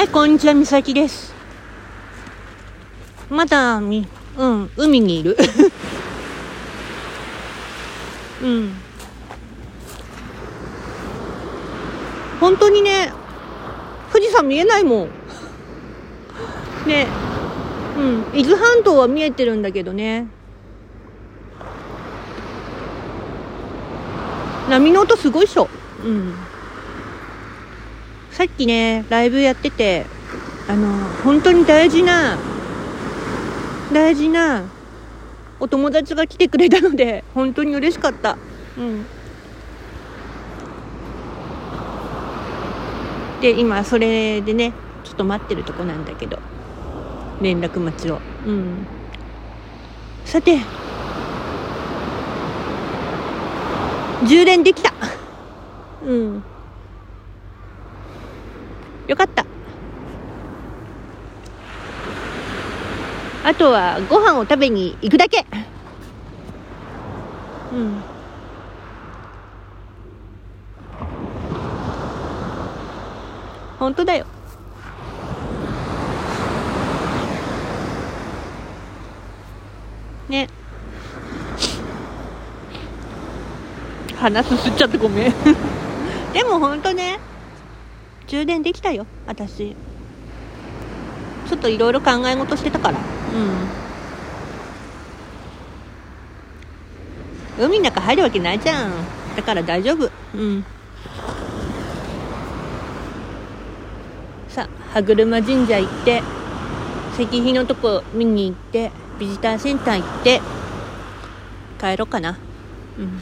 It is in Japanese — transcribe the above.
はい、こんにちは、みさきです。まだ、み、うん、海にいる。うん。本当にね、富士山見えないもん。ね、うん、伊豆半島は見えてるんだけどね。波の音すごいっしょ。うん。さっきね、ライブやってて、あの、本当に大事な、大事なお友達が来てくれたので、本当に嬉しかった。うん。で、今、それでね、ちょっと待ってるとこなんだけど、連絡待ちを。うん。さて、充電できた。うん。よかった。あとはご飯を食べに行くだけ。うん。本当だよ。ね。鼻すすっちゃってごめん。でも本当ね、充電できたよ、私。ちょっといろいろ考え事してたから。うん。海の中入るわけないじゃん。だから大丈夫。うん。さあ、羽車神社行って、石碑のとこ見に行って、ビジターセンター行って、帰ろうかな。うん。